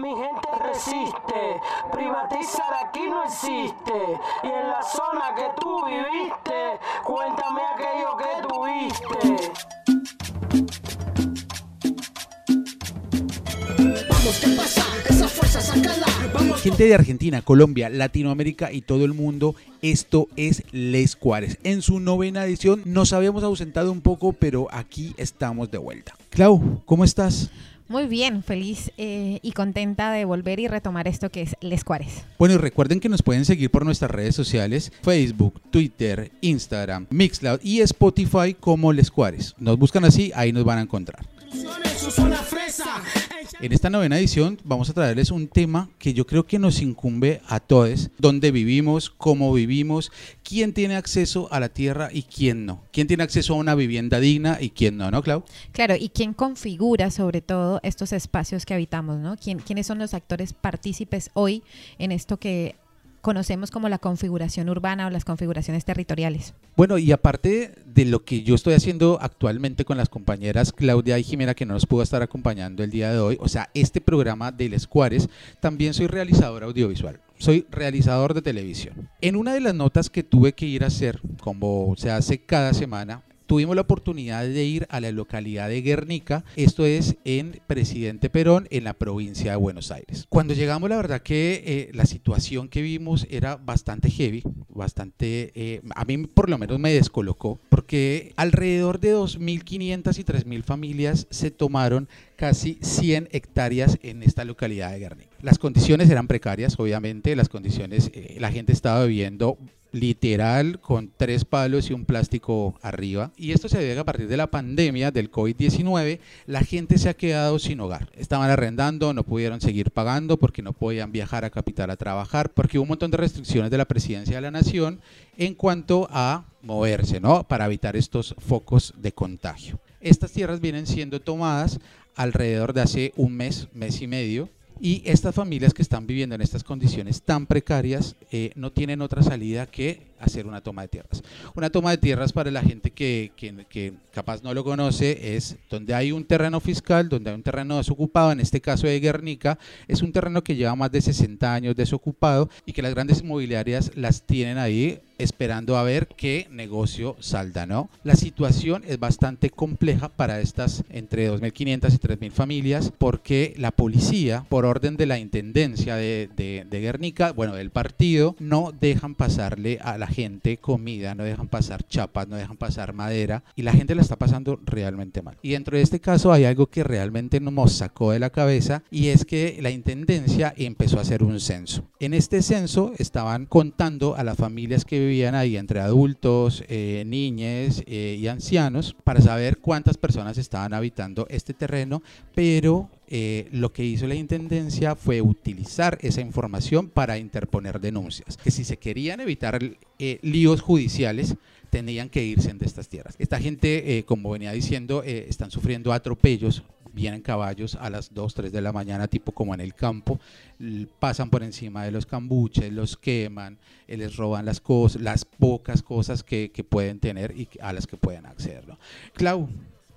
mi gente resiste. Privatizar aquí no existe. Y en la zona que tú viviste, cuéntame aquello que tuviste. Vamos, ¿qué pasa? Esa fuerza, sácala. Vamos. Gente de Argentina, Colombia, Latinoamérica y todo el mundo, esto es Les Cuares. En su novena edición nos habíamos ausentado un poco, pero aquí estamos de vuelta. Clau, ¿cómo estás? Muy bien, feliz eh, y contenta de volver y retomar esto que es Les Cuares. Bueno, y recuerden que nos pueden seguir por nuestras redes sociales, Facebook, Twitter, Instagram, Mixcloud y Spotify como Les Cuares. Nos buscan así, ahí nos van a encontrar. Eso suena fresa. En esta novena edición vamos a traerles un tema que yo creo que nos incumbe a todos, dónde vivimos, cómo vivimos, quién tiene acceso a la tierra y quién no, quién tiene acceso a una vivienda digna y quién no, ¿no, Clau? Claro, y quién configura sobre todo estos espacios que habitamos, ¿no? ¿Quién, ¿Quiénes son los actores partícipes hoy en esto que conocemos como la configuración urbana o las configuraciones territoriales? Bueno, y aparte de lo que yo estoy haciendo actualmente con las compañeras Claudia y Jimena, que no nos pudo estar acompañando el día de hoy, o sea, este programa de Les Cuares, también soy realizador audiovisual. Soy realizador de televisión. En una de las notas que tuve que ir a hacer, como se hace cada semana, tuvimos la oportunidad de ir a la localidad de Guernica, esto es en Presidente Perón, en la provincia de Buenos Aires. Cuando llegamos, la verdad que eh, la situación que vimos era bastante heavy, bastante, eh, a mí por lo menos me descolocó, porque alrededor de 2.500 y 3.000 familias se tomaron casi 100 hectáreas en esta localidad de Guernica. Las condiciones eran precarias, obviamente, las condiciones, eh, la gente estaba viviendo literal con tres palos y un plástico arriba. Y esto se debe a partir de la pandemia del COVID-19 la gente se ha quedado sin hogar. Estaban arrendando, no pudieron seguir pagando porque no podían viajar a capital a trabajar, porque hubo un montón de restricciones de la presidencia de la nación en cuanto a moverse, ¿no? Para evitar estos focos de contagio. Estas tierras vienen siendo tomadas alrededor de hace un mes, mes y medio, y estas familias que están viviendo en estas condiciones tan precarias eh, no tienen otra salida que hacer una toma de tierras. Una toma de tierras para la gente que, que, que, capaz no lo conoce es donde hay un terreno fiscal, donde hay un terreno desocupado, en este caso de Guernica, es un terreno que lleva más de 60 años desocupado y que las grandes inmobiliarias las tienen ahí esperando a ver qué negocio salda, ¿no? La situación es bastante compleja para estas entre 2.500 y 3.000 familias porque la policía, por orden de la intendencia de, de, de Guernica, bueno, del partido, no dejan pasarle a la gente comida, no dejan pasar chapas, no dejan pasar madera y la gente la está pasando realmente mal. Y dentro de este caso hay algo que realmente nos sacó de la cabeza y es que la intendencia empezó a hacer un censo. En este censo estaban contando a las familias que vivían ahí entre adultos, eh, niñes eh, y ancianos para saber cuántas personas estaban habitando este terreno, pero eh, lo que hizo la Intendencia fue utilizar esa información para interponer denuncias, que si se querían evitar eh, líos judiciales, tenían que irse de estas tierras. Esta gente, eh, como venía diciendo, están sufriendo atropellos, vienen caballos a las 2, 3 de la mañana, tipo como en el campo, pasan por encima de los cambuches, los queman, les roban las cosas, las pocas cosas que, que pueden tener y a las que pueden acceder. ¿no? Clau,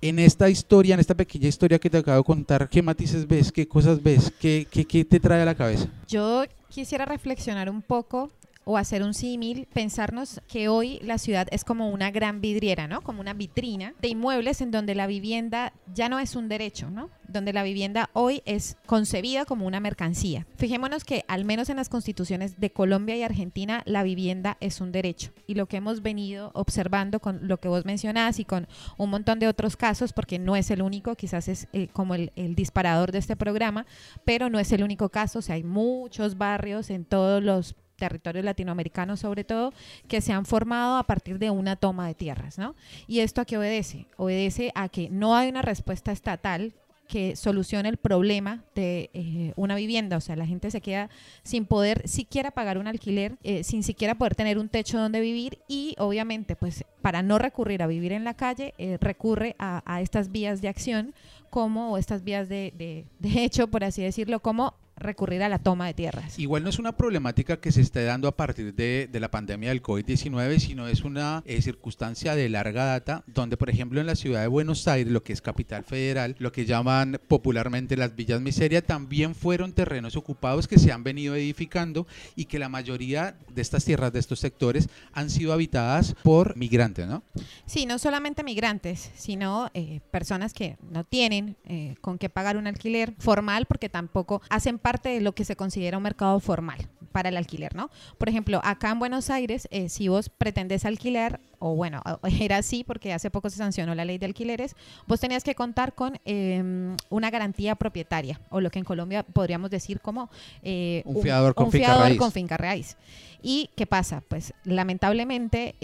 en esta historia, en esta pequeña historia que te acabo de contar, ¿qué matices ves? ¿Qué cosas ves? ¿Qué, qué, qué te trae a la cabeza? Yo quisiera reflexionar un poco o hacer un símil, pensarnos que hoy la ciudad es como una gran vidriera, ¿no? Como una vitrina de inmuebles en donde la vivienda ya no es un derecho, ¿no? Donde la vivienda hoy es concebida como una mercancía. Fijémonos que al menos en las constituciones de Colombia y Argentina la vivienda es un derecho. Y lo que hemos venido observando con lo que vos mencionás y con un montón de otros casos, porque no es el único, quizás es eh, como el, el disparador de este programa, pero no es el único caso, o sea, hay muchos barrios en todos los territorios latinoamericanos sobre todo, que se han formado a partir de una toma de tierras, ¿no? ¿Y esto a qué obedece? Obedece a que no hay una respuesta estatal que solucione el problema de eh, una vivienda. O sea, la gente se queda sin poder siquiera pagar un alquiler, eh, sin siquiera poder tener un techo donde vivir y obviamente, pues para no recurrir a vivir en la calle, eh, recurre a, estas vías de acción como, o estas vías de, de hecho, por así decirlo, como recurrir a la toma de tierras. Igual no es una problemática que se esté dando a partir de, de la pandemia del COVID-19, sino es una eh, circunstancia de larga data, donde por ejemplo en la ciudad de Buenos Aires, lo que es capital federal, lo que llaman popularmente las villas miseria, también fueron terrenos ocupados que se han venido edificando y que la mayoría de estas tierras, de estos sectores, han sido habitadas por migrantes, ¿no? Sí, no solamente migrantes, sino eh, personas que no tienen eh, con qué pagar un alquiler formal porque tampoco hacen parte de lo que se considera un mercado formal para el alquiler, ¿no? Por ejemplo, acá en Buenos Aires, eh, si vos pretendes alquilar, o bueno, era así porque hace poco se sancionó la ley de alquileres, vos tenías que contar con em, una garantía propietaria, o lo que en Colombia podríamos decir como eh, un fiador, con, un finca fiador raíz. con finca raíz. ¿Y qué pasa? Pues lamentablemente...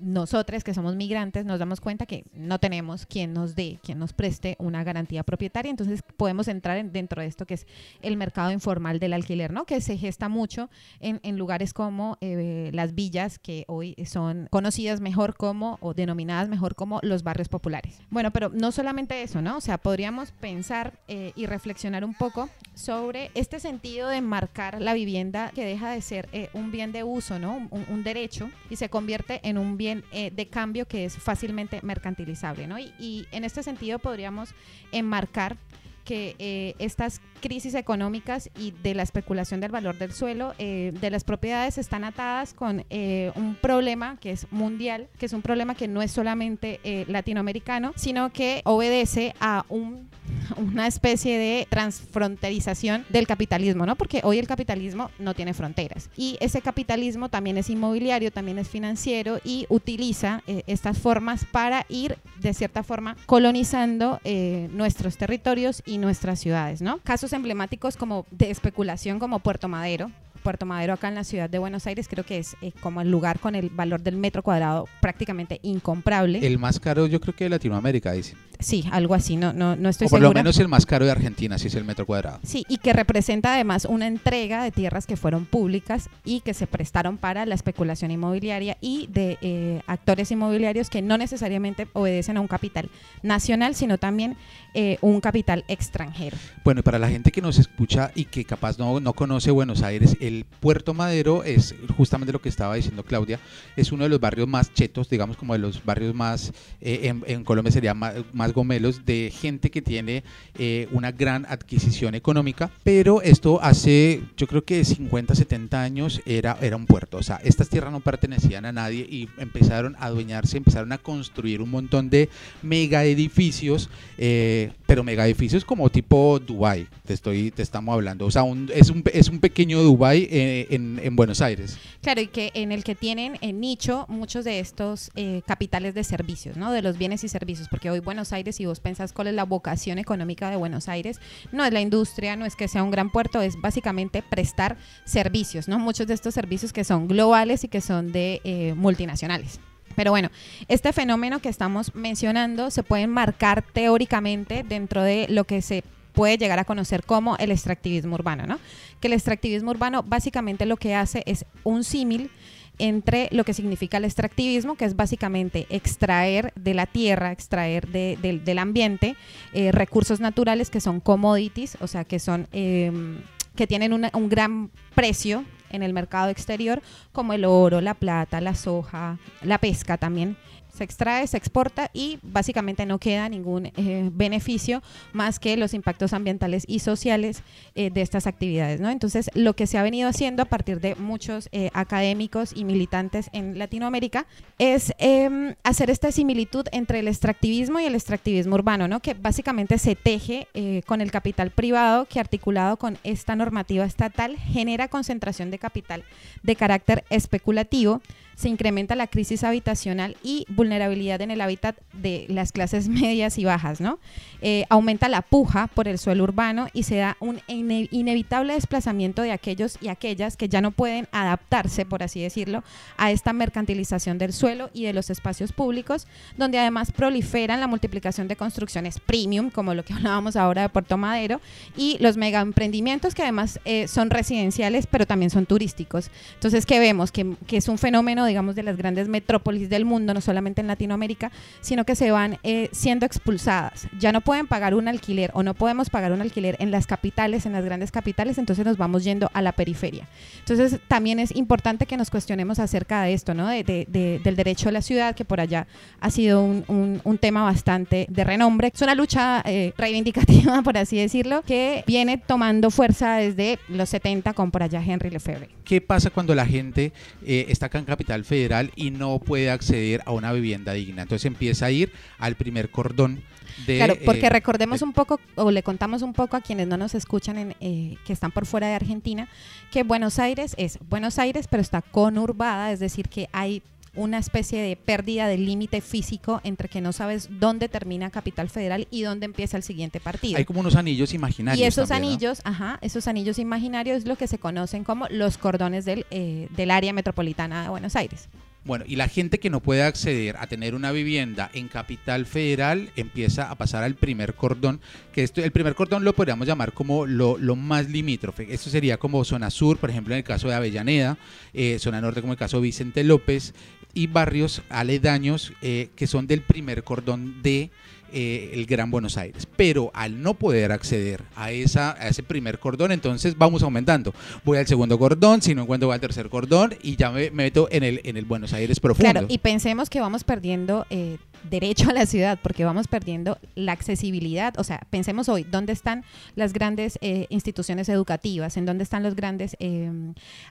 Nosotros que somos migrantes nos damos cuenta que no tenemos quien nos dé, quien nos preste una garantía propietaria, entonces podemos entrar en- dentro de esto que es el mercado informal del alquiler, ¿no? Que se gesta mucho en, en lugares como eh, las villas, que hoy son conocidas mejor como o denominadas mejor como los barrios populares. Bueno, pero no solamente eso, ¿no? O sea, podríamos pensar eh, y reflexionar un poco sobre este sentido de marcar la vivienda que deja de ser eh, un bien de uso, ¿no? Un, un derecho y se convierte en un bien eh, de cambio que es fácilmente mercantilizable, ¿no? Y, en este sentido podríamos enmarcar que eh, estas crisis económicas y de la especulación del valor del suelo, eh, de las propiedades, están atadas con un problema que es mundial, que es un problema que no es solamente latinoamericano, sino que obedece a un, una especie de transfronterización del capitalismo, ¿no? Porque hoy el capitalismo no tiene fronteras. Y ese capitalismo también es inmobiliario, también es financiero y utiliza eh, estas formas para ir, de cierta forma, colonizando eh, nuestros territorios y nuestras ciudades, ¿no? Casos emblemáticos como de especulación como Puerto Madero. Puerto Madero acá en la ciudad de Buenos Aires creo que es eh, como el lugar con el valor del metro cuadrado prácticamente incomparable. El más caro yo creo que de Latinoamérica, dice. sí, algo así, no, no, no estoy o por lo menos el más caro de Argentina, si es el metro cuadrado. Sí, y que representa además una entrega de tierras que fueron públicas y que se prestaron para la especulación inmobiliaria y de eh, actores inmobiliarios que no necesariamente obedecen a un capital nacional, sino también eh, un capital extranjero. Bueno, y para la gente que nos escucha y que capaz no, no conoce Buenos Aires, el Puerto Madero es justamente lo que estaba diciendo Claudia, es uno de los barrios más chetos, digamos como de los barrios más, eh, en, Colombia sería más, más gomelos, de gente que tiene eh, una gran adquisición económica, pero esto hace, yo creo que 50, 70 años era, era un puerto, o sea, estas tierras no pertenecían a nadie y empezaron a adueñarse, empezaron a construir un montón de mega edificios, eh, pero mega edificios como tipo Dubai, te estoy, te estamos hablando, o sea, un- es, un, es un pequeño Dubai eh, en, en Buenos Aires. Claro, y que en el que tienen en nicho muchos de estos eh, capitales de servicios, ¿no? De los bienes y servicios, porque hoy Buenos Aires, si vos pensás cuál es la vocación económica de Buenos Aires, no es la industria, no es que sea un gran puerto, es básicamente prestar servicios, ¿no? Muchos de estos servicios que son globales y que son de eh, multinacionales. Pero bueno, este fenómeno que estamos mencionando se puede marcar teóricamente dentro de lo que se puede llegar a conocer como el extractivismo urbano, ¿no? Que el extractivismo urbano básicamente lo que hace es un símil entre lo que significa el extractivismo, que es básicamente extraer de la tierra, extraer de- del- ambiente eh, recursos naturales que son commodities, o sea, que son em, que tienen un gran precio en el mercado exterior, como el oro, la plata, la soja, la pesca también. Se extrae, se exporta y básicamente no queda ningún eh, beneficio más que los impactos ambientales y sociales eh, de estas actividades. ¿no? Entonces, lo que se ha venido haciendo a partir de muchos eh, académicos y militantes en Latinoamérica es em, hacer esta similitud entre el extractivismo y el extractivismo urbano, ¿no? que básicamente se teje con el capital privado que articulado con esta normativa estatal genera concentración de capital de carácter especulativo se incrementa la crisis habitacional y vulnerabilidad en el hábitat de las clases medias y bajas, ¿no? Eh, aumenta la puja por el suelo urbano y se da un ine- inevitable desplazamiento de aquellos y aquellas que ya no pueden adaptarse, por así decirlo, a esta mercantilización del suelo y de los espacios públicos, donde además proliferan la multiplicación de construcciones premium, como lo que hablábamos ahora de Puerto Madero, y los mega emprendimientos que además eh, son residenciales, pero también son turísticos. Entonces, ¿qué vemos? Que, que es un fenómeno digamos, de las grandes metrópolis del mundo, no solamente en Latinoamérica, sino que se van eh, siendo expulsadas. Ya no pueden pagar un alquiler o no podemos pagar un alquiler en las capitales, en las grandes capitales, entonces nos vamos yendo a la periferia. Entonces también es importante que nos cuestionemos acerca de esto, ¿no? De, de- de- del derecho a la ciudad, que por allá ha sido un, un- un tema bastante de renombre. Es una lucha eh, reivindicativa, por así decirlo, que viene tomando fuerza desde los 70 con por allá Henry Lefebvre. ¿Qué pasa cuando la gente eh, está acá en Capital Federal y no puede acceder a una vivienda digna? Entonces empieza a ir al primer cordón de... Claro, porque eh, recordemos de- un poco, o le contamos un poco a quienes no nos escuchan, en, eh, que están por fuera de Argentina, que Buenos Aires es Buenos Aires, pero está conurbada, es decir, que hay una especie de pérdida del límite físico entre que no sabes dónde termina Capital Federal y dónde empieza el siguiente partido. Hay como unos anillos imaginarios. Y esos también, ¿no? anillos, ajá, esos anillos imaginarios es lo que se conocen como los cordones del, eh, del área metropolitana de Buenos Aires. Bueno, y la gente que no puede acceder a tener una vivienda en Capital Federal empieza a pasar al primer cordón, que esto, el primer cordón lo podríamos llamar como lo, lo más limítrofe. Esto sería como zona sur, por ejemplo, en el caso de Avellaneda, eh, zona norte como el caso de Vicente López, y barrios aledaños eh, que son del primer cordón de eh, el Gran Buenos Aires. Pero al no poder acceder a, esa, a ese primer cordón, entonces vamos aumentando. Voy al segundo cordón, si no encuentro voy al tercer cordón y ya me, me meto en el, en el Buenos Aires profundo. Claro, y pensemos que vamos perdiendo eh, derecho a la ciudad porque vamos perdiendo la accesibilidad. O sea, pensemos hoy, ¿dónde están las grandes eh, instituciones educativas? ¿En dónde están los grandes eh,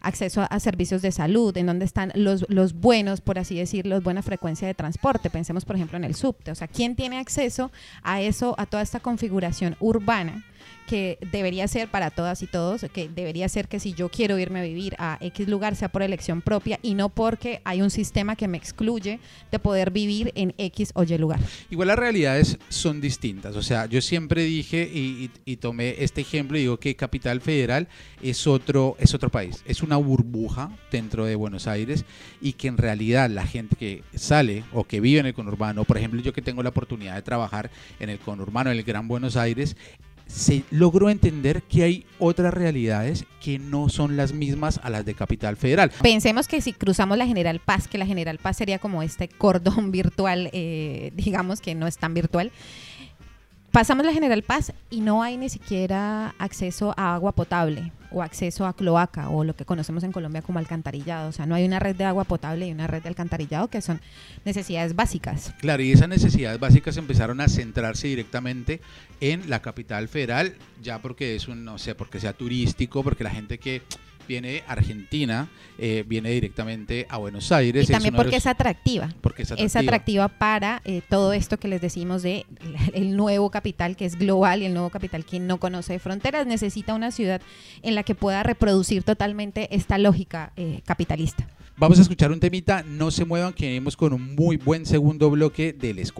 acceso a, a servicios de salud? ¿En dónde están los, los buenos, por así decirlo, buena frecuencia de transporte? Pensemos, por ejemplo, en el subte. O sea, ¿quién tiene acceso a eso, a toda esta configuración urbana? Que debería ser para todas y todos, que debería ser que si yo quiero irme a vivir a X lugar sea por elección propia y no porque hay un sistema que me excluye de poder vivir en X o Y lugar. Igual las realidades son distintas. O sea, yo siempre dije y, tomé este ejemplo y digo que Capital Federal es otro, es otro país. Es una burbuja dentro de Buenos Aires y que en realidad la gente que sale o que vive en el conurbano, por ejemplo, yo que tengo la oportunidad de trabajar en el conurbano, en el Gran Buenos Aires, se logró entender que hay otras realidades que no son las mismas a las de Capital Federal. Pensemos que si cruzamos la General Paz, que la General Paz sería como este cordón virtual, eh, digamos que no es tan virtual, pasamos la General Paz y no hay ni siquiera acceso a agua potable o acceso a cloaca o lo que conocemos en Colombia como alcantarillado. O sea, no hay una red de agua potable y una red de alcantarillado que son necesidades básicas. Claro, y esas necesidades básicas empezaron a centrarse directamente en la capital federal, ya porque es un, no sé, porque sea turístico, porque la gente que viene Argentina eh, viene directamente a Buenos Aires. Y también porque los- es atractiva. porque es es atractiva para eh, todo esto que les decimos de el nuevo capital que es global y el nuevo capital que no conoce de fronteras necesita una ciudad en la que pueda reproducir totalmente esta lógica eh, capitalista. Vamos a escuchar un temita, no se muevan, que venimos con un muy buen segundo bloque de Les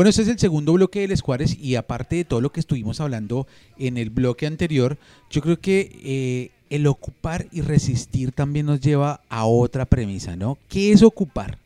Bueno, este es el segundo bloque del Escuares y aparte de todo lo que estuvimos hablando en el bloque anterior, yo creo que eh, el ocupar y resistir también nos lleva a otra premisa, ¿no? ¿Qué es ocupar?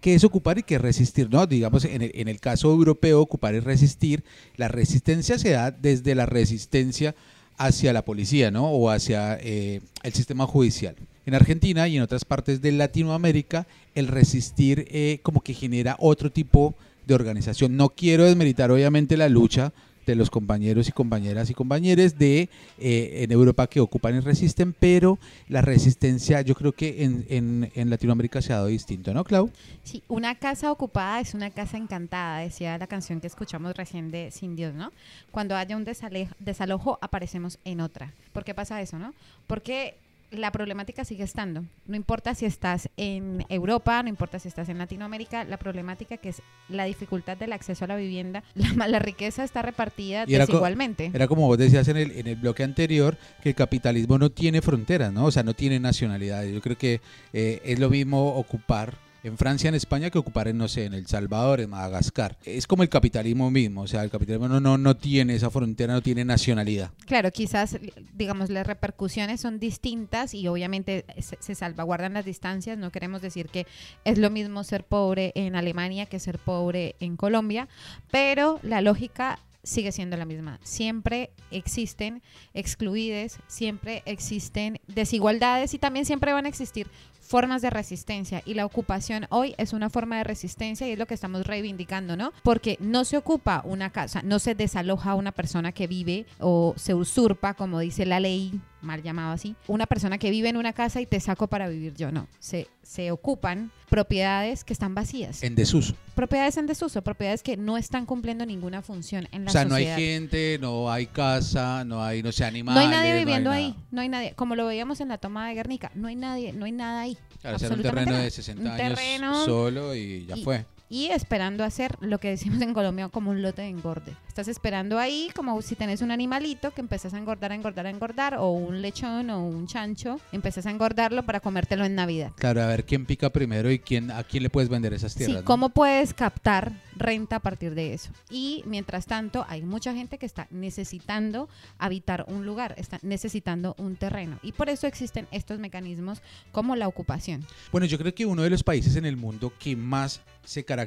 ¿Qué es ocupar y qué es resistir? ¿no? Digamos, en el, en el caso europeo, ocupar y resistir, la resistencia se da desde la resistencia hacia la policía, ¿no? O hacia eh, el sistema judicial. En Argentina y en otras partes de Latinoamérica, el resistir eh, como que genera otro tipo de organización. No quiero desmeritar obviamente la lucha de los compañeros y compañeras y compañeros de eh, en Europa que ocupan y resisten, pero la resistencia yo creo que en, en, en Latinoamérica se ha dado distinto, ¿no, Clau? Sí, una casa ocupada es una casa encantada, decía la canción que escuchamos recién de Sin Dios, ¿no? Cuando haya un desalojo, aparecemos en otra. ¿Por qué pasa eso, no? Porque la problemática sigue estando. No importa si estás en Europa, no importa si estás en Latinoamérica, la problemática que es la dificultad del acceso a la vivienda, la, la riqueza está repartida co- desigualmente. Era como vos decías en el, en el bloque anterior, que el capitalismo no tiene fronteras, ¿no? O sea, no tiene nacionalidades. Yo creo que eh, es lo mismo ocupar en Francia, en España, que ocupar en, no sé, en El Salvador, en Madagascar. Es como el capitalismo mismo, o sea, el capitalismo no, no, no tiene esa frontera, no tiene nacionalidad. Claro, quizás, digamos, las repercusiones son distintas y obviamente se, se salvaguardan las distancias. No queremos decir que es lo mismo ser pobre en Alemania que ser pobre en Colombia, pero la lógica sigue siendo la misma. Siempre existen excluides, siempre existen desigualdades y también siempre van a existir formas de resistencia y la ocupación hoy es una forma de resistencia y es lo que estamos reivindicando, ¿no? Porque no se ocupa una casa, no se desaloja a una persona que vive o se usurpa, como dice la ley, mal llamado así, una persona que vive en una casa y te saco para vivir yo, no. Se, se ocupan propiedades que están vacías, En desuso. propiedades en desuso, propiedades que no están cumpliendo ninguna función en la O sea, no hay sociedad. gente, no hay casa, no hay, no sé, No animales. hay nadie viviendo ahí, no hay nadie, como lo veíamos en la toma de Guernica, no hay nadie, no hay nada ahí. Claro, sea, era un absolutamente terreno de 60 Un años solo y ya y- fue. Y esperando hacer lo que decimos en Colombia como un lote de engorde. Estás esperando ahí como si tenés un animalito que empezás a engordar, a engordar, a engordar, o un lechón o un chancho, empezás a engordarlo para comértelo en Navidad. Claro, a ver quién pica primero y quién, a quién le puedes vender esas tierras. Sí, ¿no? ¿cómo puedes captar renta a partir de eso? Y mientras tanto, hay mucha gente que está necesitando habitar un lugar, está necesitando un terreno. Y por eso existen estos mecanismos como la ocupación. Bueno, yo creo que uno de los países en el mundo que más se caracteriza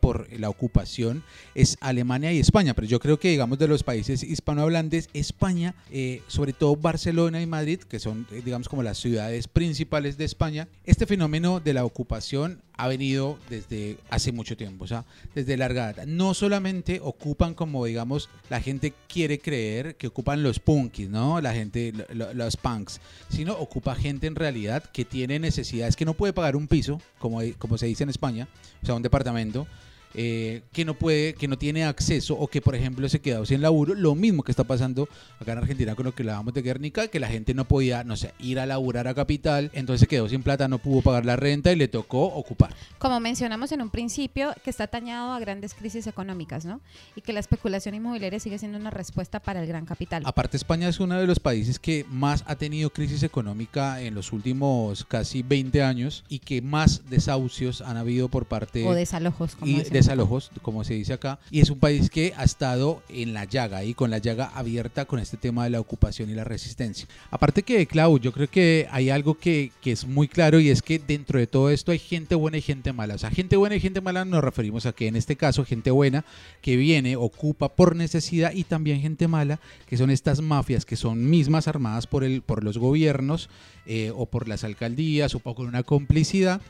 por la ocupación es Alemania y España, pero yo creo que digamos de los países hispanohablantes, España, eh, sobre todo Barcelona y Madrid, que son eh, digamos como las ciudades principales de España, este fenómeno de la ocupación ha venido desde hace mucho tiempo, o sea, desde larga data. No solamente ocupan como digamos la gente quiere creer que ocupan los punkis, ¿no? La gente, lo- lo- los punks, sino ocupa gente en realidad que tiene necesidades, que no puede pagar un piso, como, como se dice en España, o sea, un departamento, eh, que no puede, que no tiene acceso o que por ejemplo se quedó sin laburo, lo mismo que está pasando acá en Argentina con lo que hablábamos de Guernica, que la gente no podía, no sé, ir a laburar a capital, entonces se quedó sin plata, no pudo pagar la renta y le tocó ocupar. Como mencionamos en un principio, que está atañado a grandes crisis económicas, ¿no? Y que la especulación inmobiliaria sigue siendo una respuesta para el gran capital. Aparte España es uno de los países que más ha tenido crisis económica en los últimos casi 20 años y que más desahucios han habido por parte o desalojos, como y decimos. desalojos, como se dice acá, y es un país que ha estado en la llaga y con la llaga abierta con este tema de la ocupación y la resistencia. Aparte que, Clau, yo creo que hay algo que, que es muy claro y es que dentro de todo esto hay gente buena y gente mala. O sea, gente buena y gente mala nos referimos a que en este caso gente buena que viene, ocupa por necesidad y también gente mala, que son estas mafias que son mismas armadas por, el, por los gobiernos eh, o por las alcaldías o con una complicidad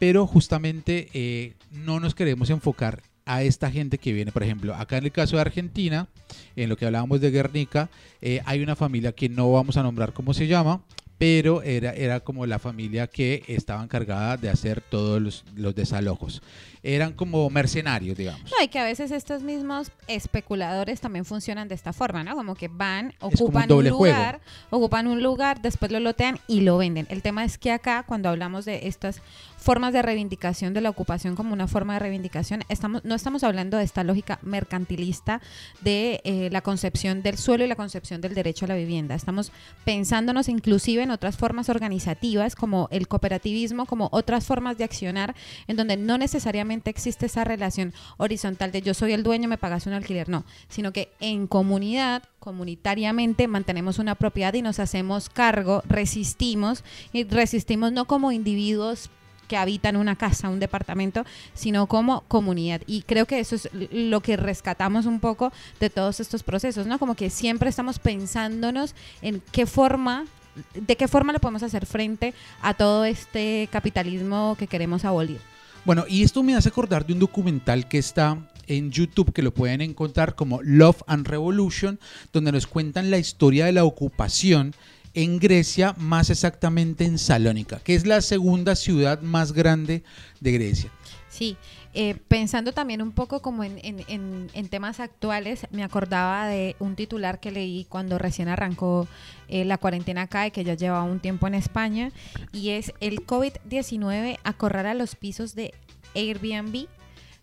pero justamente eh, no nos queremos enfocar a esta gente que viene, por ejemplo, acá en el caso de Argentina, en lo que hablábamos de Guernica, eh, hay una familia que no vamos a nombrar cómo se llama, pero era, era como la familia que estaba encargada de hacer todos los, los desalojos. Eran como mercenarios, digamos. No, y que a veces estos mismos especuladores también funcionan de esta forma, ¿no? Como que van, un ocupan un, juego. lugar, ocupan un lugar, después lo lotean y lo venden. El tema es que acá, cuando hablamos de estas formas de reivindicación de la ocupación como una forma de reivindicación. Estamos, no estamos hablando de esta lógica mercantilista de eh, la concepción del suelo y la concepción del derecho a la vivienda. Estamos pensándonos inclusive en otras formas organizativas como el cooperativismo, como otras formas de accionar en donde no necesariamente existe esa relación horizontal de yo soy el dueño, me pagas un alquiler, no, sino que en comunidad, comunitariamente, mantenemos una propiedad y nos hacemos cargo, resistimos, y resistimos no como individuos que habitan una casa, un departamento, sino como comunidad. Y creo que eso es lo que rescatamos un poco de todos estos procesos, ¿no? Como que siempre estamos pensándonos en qué forma de qué forma le podemos hacer frente a todo este capitalismo que queremos abolir. Bueno, y esto me hace acordar de un documental que está en YouTube que lo pueden encontrar como Love and Revolution, donde nos cuentan la historia de la ocupación en Grecia, más exactamente en Salónica, que es la segunda ciudad más grande de Grecia. Sí, eh, pensando también un poco como en, en- en- temas actuales, me acordaba de un titular que leí cuando recién arrancó eh, la cuarentena acá y que ya llevaba un tiempo en España, y es el COVID-19 acorrala los pisos de Airbnb,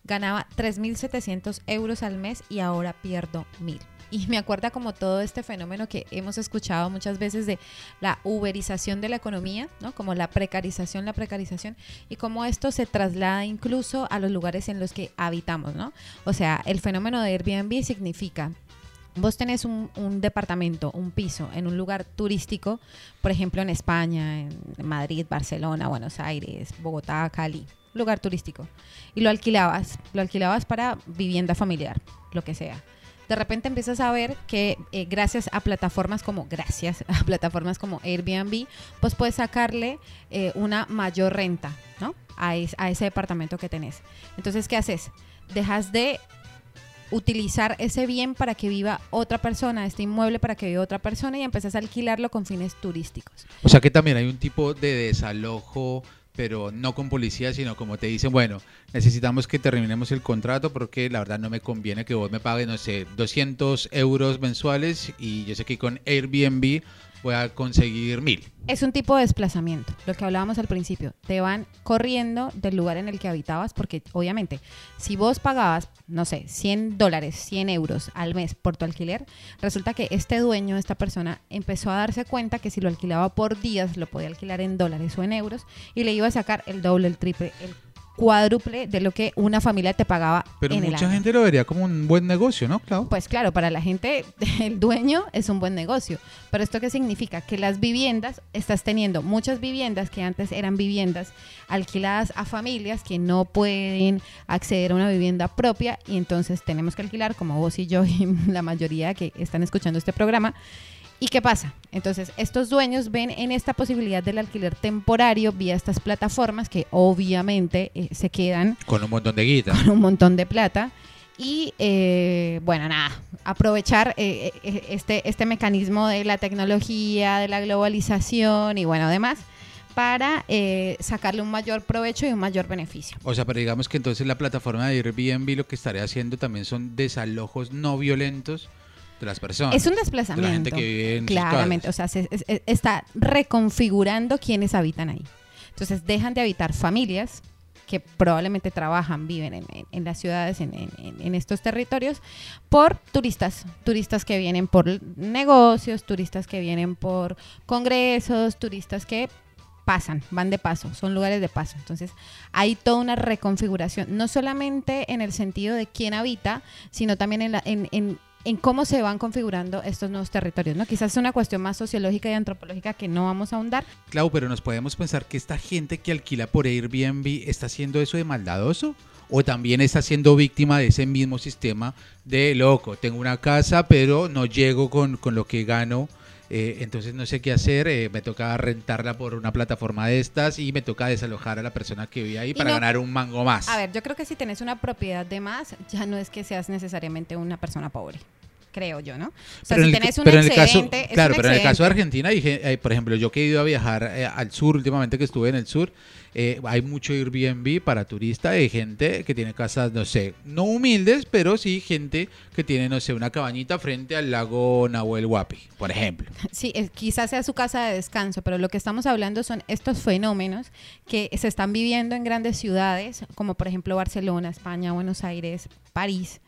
ganaba 3.700 euros al mes y ahora pierdo 1.000. Y me acuerda como todo este fenómeno que hemos escuchado muchas veces de la uberización de la economía, ¿no? Como la precarización, la precarización, y cómo esto se traslada incluso a los lugares en los que habitamos, ¿no? O sea, el fenómeno de Airbnb significa Vos tenés un, un departamento, un piso en un lugar turístico, por ejemplo en España, en Madrid, Barcelona, Buenos Aires, Bogotá, Cali, lugar turístico, y lo alquilabas, lo alquilabas para vivienda familiar, lo que sea. De repente empiezas a ver que eh, gracias a plataformas como, gracias a plataformas como Airbnb, pues puedes sacarle eh, una mayor renta, ¿no? A, es- a ese departamento que tenés. Entonces, ¿qué haces? Dejas de utilizar ese bien para que viva otra persona, este inmueble para que viva otra persona y empezás a alquilarlo con fines turísticos. O sea que también hay un tipo de desalojo, pero no con policía, sino como te dicen, bueno, necesitamos que terminemos el contrato porque la verdad no me conviene que vos me pagues, no sé, 200 euros mensuales y yo sé que con Airbnb voy a conseguir mil. Es un tipo de desplazamiento, lo que hablábamos al principio. Te van corriendo del lugar en el que habitabas porque obviamente si vos pagabas, no sé, 100 dólares, 100 euros al mes por tu alquiler, resulta que este dueño, esta persona, empezó a darse cuenta que si lo alquilaba por días, lo podía alquilar en dólares o en euros y le iba a sacar el doble, el triple, el cuádruple de lo que una familia te pagaba Pero en el mucha año. gente lo vería como un buen negocio, ¿no, Clau? Pues claro, para la gente, el dueño es un buen negocio. Pero esto qué significa? Que las viviendas, estás teniendo muchas viviendas que antes eran viviendas alquiladas a familias que no pueden acceder a una vivienda propia y entonces tenemos que alquilar, como vos y yo y la mayoría que están escuchando este programa. ¿Y qué pasa? Entonces, estos dueños ven en esta posibilidad del alquiler temporario vía estas plataformas que obviamente eh, se quedan Con un montón de guita. con un montón de plata. Y eh, bueno, nada, aprovechar eh, eh, este, este mecanismo de la tecnología, de la globalización y bueno, además, para eh, sacarle un mayor provecho y un mayor beneficio. O sea, pero digamos que entonces la plataforma de Airbnb lo que estaría haciendo también son desalojos no violentos de las personas. Es un de la desplazamiento. gente que vive en Claramente, o sea, se, es- es- está reconfigurando quienes habitan ahí. Entonces dejan de habitar familias que probablemente trabajan, viven en, en- en las ciudades, en estos territorios, por turistas, turistas que vienen por negocios, turistas que vienen por congresos, turistas que pasan, van de paso, son lugares de paso. Entonces hay toda una reconfiguración, no solamente en el sentido de quién habita, sino también en, la- en- en- cómo se van configurando estos nuevos territorios. ¿no? Quizás es una cuestión más sociológica y antropológica que no vamos a ahondar, Clau, pero nos podemos pensar que esta gente que alquila por Airbnb está haciendo eso de maldadoso o también está siendo víctima de ese mismo sistema de loco. Tengo una casa, pero no llego con, con lo que gano. eh, entonces no sé qué hacer, eh, me toca rentarla por una plataforma de estas y me toca desalojar a la persona que vive ahí Y para no- ganar un mango más. A ver, yo creo que si tenés una propiedad de más, ya no es que seas necesariamente una persona pobre. Creo yo, ¿no? O sea, Pero si el- tenés un pero en el caso, excedente, claro, pero en el caso de excedente. Argentina, dije, eh, por ejemplo, yo que he ido a viajar eh, al sur últimamente que estuve en el sur, eh, hay mucho Airbnb para turistas de gente que tiene casas, no sé, no humildes, pero sí gente que tiene, no sé, una cabañita frente al lago Nahuel Huapi, por ejemplo. Sí, es- quizás sea su casa de descanso, pero lo que estamos hablando son estos fenómenos que se están viviendo en grandes ciudades, como por ejemplo Barcelona, España, Buenos Aires, París,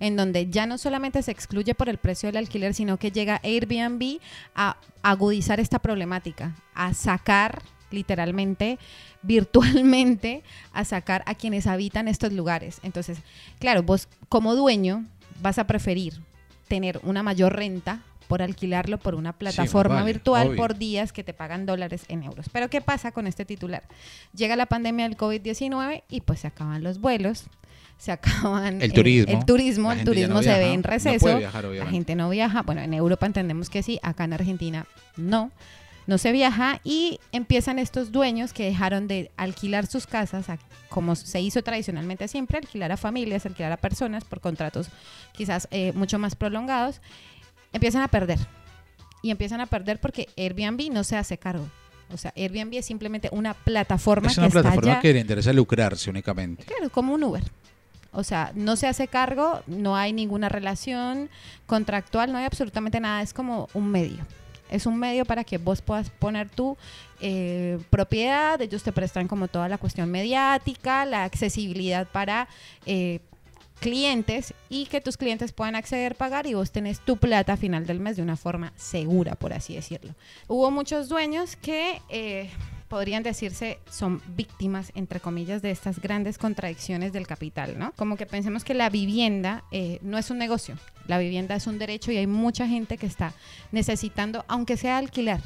en donde ya no solamente se excluye por el precio del alquiler, sino que llega Airbnb a agudizar esta problemática, a sacar literalmente, virtualmente, a sacar a quienes habitan estos lugares. Entonces, claro, vos como dueño vas a preferir tener una mayor renta por alquilarlo por una plataforma vale, virtual obvio. por días que te pagan dólares en euros. Pero ¿qué pasa con este titular? Llega la pandemia del COVID-19 y pues se acaban los vuelos, se acaban El turismo. el turismo, el gente ya turismo no se viaja, ve en no receso, puede viajar, la gente no viaja, bueno, en Europa entendemos que sí, acá en Argentina no. No se viaja y empiezan estos dueños que dejaron de alquilar sus casas, a- como se hizo tradicionalmente siempre, alquilar a familias, alquilar a personas por contratos quizás eh, mucho más prolongados, empiezan a perder. Y empiezan a perder porque Airbnb no se hace cargo. O sea, Airbnb es simplemente una plataforma Es una que está plataforma allá. que le interesa lucrarse únicamente. Claro, como un Uber. O sea, no se hace cargo, no hay ninguna relación contractual, no hay absolutamente nada, es como un medio. Es un medio para que vos puedas poner tu eh, propiedad, ellos te prestan como toda la cuestión mediática, la accesibilidad para eh, clientes y que tus clientes puedan acceder, pagar y vos tenés tu plata a final del mes de una forma segura, por así decirlo. Hubo muchos dueños que eh, podrían decirse son víctimas, entre comillas, de estas grandes contradicciones del capital, ¿no? Como que pensemos que la vivienda eh, no es un negocio, la vivienda es un derecho y hay mucha gente que está necesitando, aunque sea alquilar.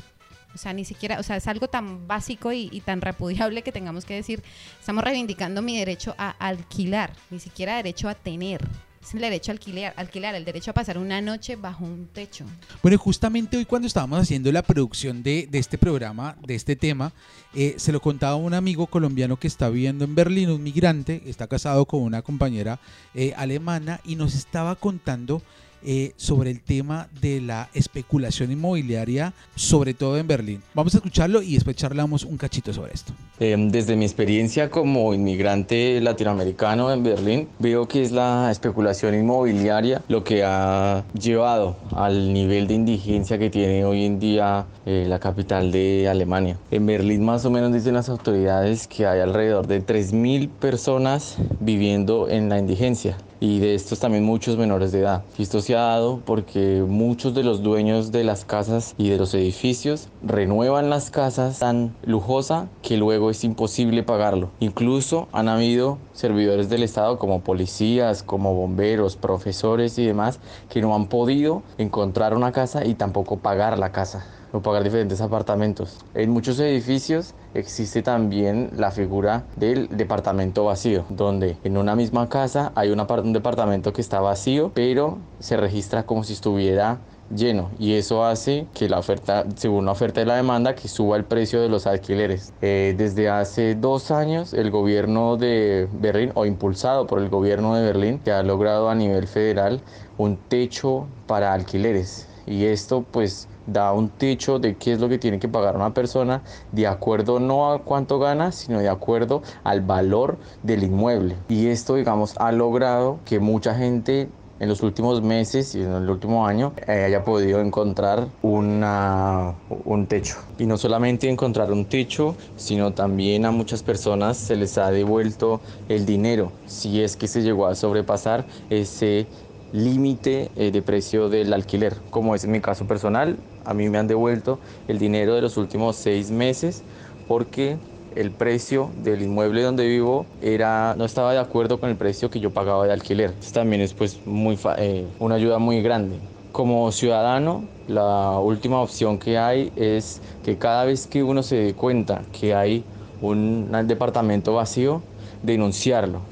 O sea, ni siquiera, o sea, es algo tan básico y, y tan repudiable que tengamos que decir, estamos reivindicando mi derecho a alquilar, ni siquiera derecho a tener. Es el derecho a alquilar, alquilar, el derecho a pasar una noche bajo un techo. Bueno, justamente hoy cuando estábamos haciendo la producción de, de este programa, de este tema, eh, se lo contaba un amigo colombiano que está viviendo en Berlín, un migrante, está casado con una compañera eh, alemana y nos estaba contando eh, sobre el tema de la especulación inmobiliaria, sobre todo en Berlín. Vamos a escucharlo y después charlamos un cachito sobre esto. Eh, Desde mi experiencia como inmigrante latinoamericano en Berlín, veo que es la especulación inmobiliaria lo que ha llevado al nivel de indigencia que tiene hoy en día eh, la capital de Alemania. En Berlín más o menos dicen las autoridades que hay alrededor de 3.000 personas viviendo en la indigencia y de estos también muchos menores de edad. Esto se ha dado porque muchos de los dueños de las casas y de los edificios renuevan las casas tan lujosa que luego es imposible pagarlo. Incluso han habido servidores del Estado como policías, como bomberos, profesores y demás que no han podido encontrar una casa y tampoco pagar la casa o pagar diferentes apartamentos. En muchos edificios existe también la figura del departamento vacío, donde en una misma casa hay una un departamento que está vacío, pero se registra como si estuviera lleno y eso hace que la oferta, según la oferta y la demanda, que suba el precio de los alquileres. Eh, desde hace dos años el gobierno de Berlín, o impulsado por el gobierno de Berlín, que ha logrado a nivel federal un techo para alquileres y esto pues da un techo de qué es lo que tiene que pagar una persona de acuerdo no a cuánto gana, sino de acuerdo al valor del inmueble. Y esto, digamos, ha logrado que mucha gente en los últimos meses y en el último año eh, haya podido encontrar una, un techo. Y no solamente encontrar un techo, sino también a muchas personas se les ha devuelto el dinero, si es que se llegó a sobrepasar ese límite eh, de precio del alquiler, como es en mi caso personal. A mí me han devuelto el dinero de los últimos seis meses porque el precio del inmueble donde vivo era, no estaba de acuerdo con el precio que yo pagaba de alquiler. También es pues muy eh, una ayuda muy grande. Como ciudadano, la última opción que hay es que cada vez que uno se dé cuenta que hay un departamento vacío, denunciarlo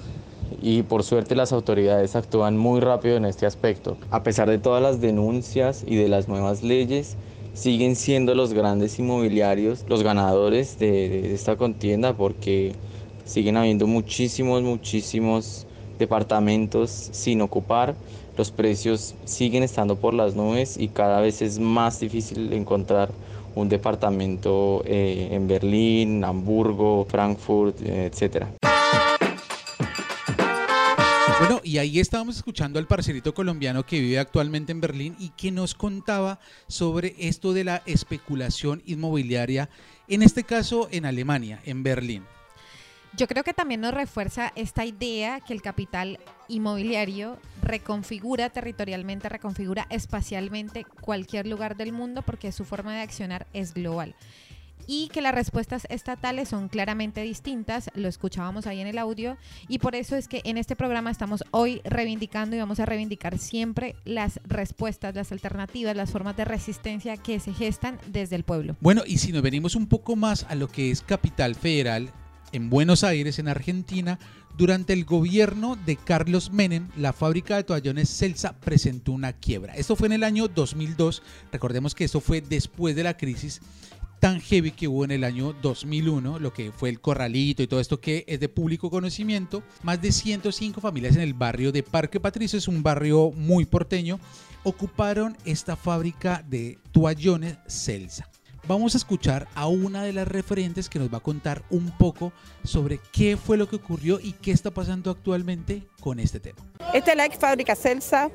y por suerte las autoridades actúan muy rápido en este aspecto. A pesar de todas las denuncias y de las nuevas leyes, siguen siendo los grandes inmobiliarios los ganadores de, esta contienda porque siguen habiendo muchísimos, muchísimos departamentos sin ocupar, los precios siguen estando por las nubes y cada vez es más difícil encontrar un departamento eh, en Berlín, Hamburgo, Frankfurt, eh, etcétera. Y ahí estábamos escuchando al parcerito colombiano que vive actualmente en Berlín y que nos contaba sobre esto de la especulación inmobiliaria, en este caso en Alemania, en Berlín. Yo creo que también nos refuerza esta idea que el capital inmobiliario reconfigura territorialmente, reconfigura espacialmente cualquier lugar del mundo porque su forma de accionar es global y que las respuestas estatales son claramente distintas, lo escuchábamos ahí en el audio, y por eso es que en este programa estamos hoy reivindicando y vamos a reivindicar siempre las respuestas, las alternativas, las formas de resistencia que se gestan desde el pueblo. Bueno, y si nos venimos un poco más a lo que es Capital Federal, en Buenos Aires, en Argentina, durante el gobierno de Carlos Menem, la fábrica de toallones Celsa presentó una quiebra. Esto fue en el año 2002, recordemos que esto fue después de la crisis tan heavy que hubo en el año 2001, lo que fue el corralito y todo esto que es de público conocimiento. Más de 105 familias en el barrio de Parque Patricio, es un barrio muy porteño, ocuparon esta fábrica de toallones Celsa. Vamos a escuchar a una de las referentes que nos va a contar un poco sobre qué fue lo que ocurrió y qué está pasando actualmente con este tema. Esta es la ex fábrica Celsa,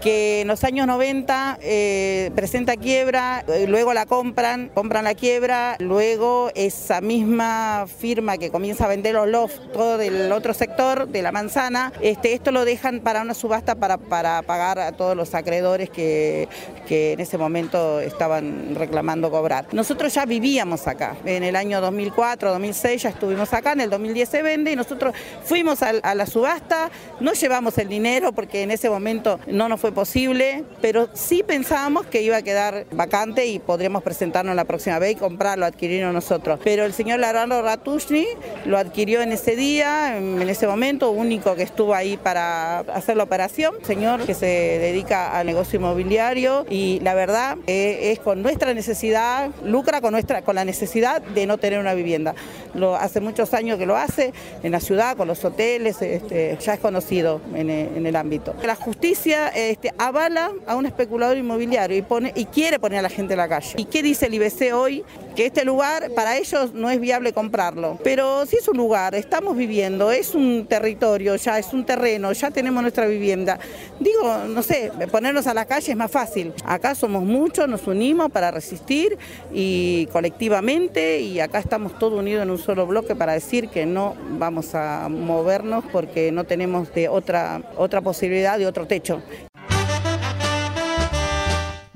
que en los años 90 eh, presenta quiebra, eh, luego la compran, compran la quiebra, luego esa misma firma que comienza a vender los loft, todo del otro sector, de la manzana, este, esto lo dejan para una subasta para, para pagar a todos los acreedores que, que en ese momento estaban reclamando cobrar. Nosotros ya vivíamos acá, en el año 2004, 2006 ya estuvimos acá, en el 2010 se vende y nosotros fuimos a, la subasta, no llevamos el dinero porque en ese momento no nos fue posible, pero sí pensábamos que iba a quedar vacante y podríamos presentarnos la próxima vez y comprarlo, adquirirlo nosotros. Pero el señor Larano Ratushni lo adquirió en ese día, en ese momento, único que estuvo ahí para hacer la operación. Señor que se dedica al negocio inmobiliario y la verdad eh, es con nuestra necesidad, lucra con, nuestra, con la necesidad de no tener una vivienda. Lo, hace muchos años que lo hace en la ciudad, con los hoteles, este, ya es conocido en, en el ámbito. La justicia este, avala a un especulador inmobiliario y, pone, y quiere poner a la gente en la calle. ¿Y qué dice el IBC hoy? Que este lugar para ellos no es viable comprarlo. Pero si es un lugar, estamos viviendo, es un territorio, ya es un terreno, ya tenemos nuestra vivienda. Digo, no sé, ponernos a la calle es más fácil. Acá somos muchos, nos unimos para resistir y colectivamente y acá estamos todos unidos en un solo bloque para decir que no vamos a movernos porque no tenemos de otra, otra posibilidad de otro techo.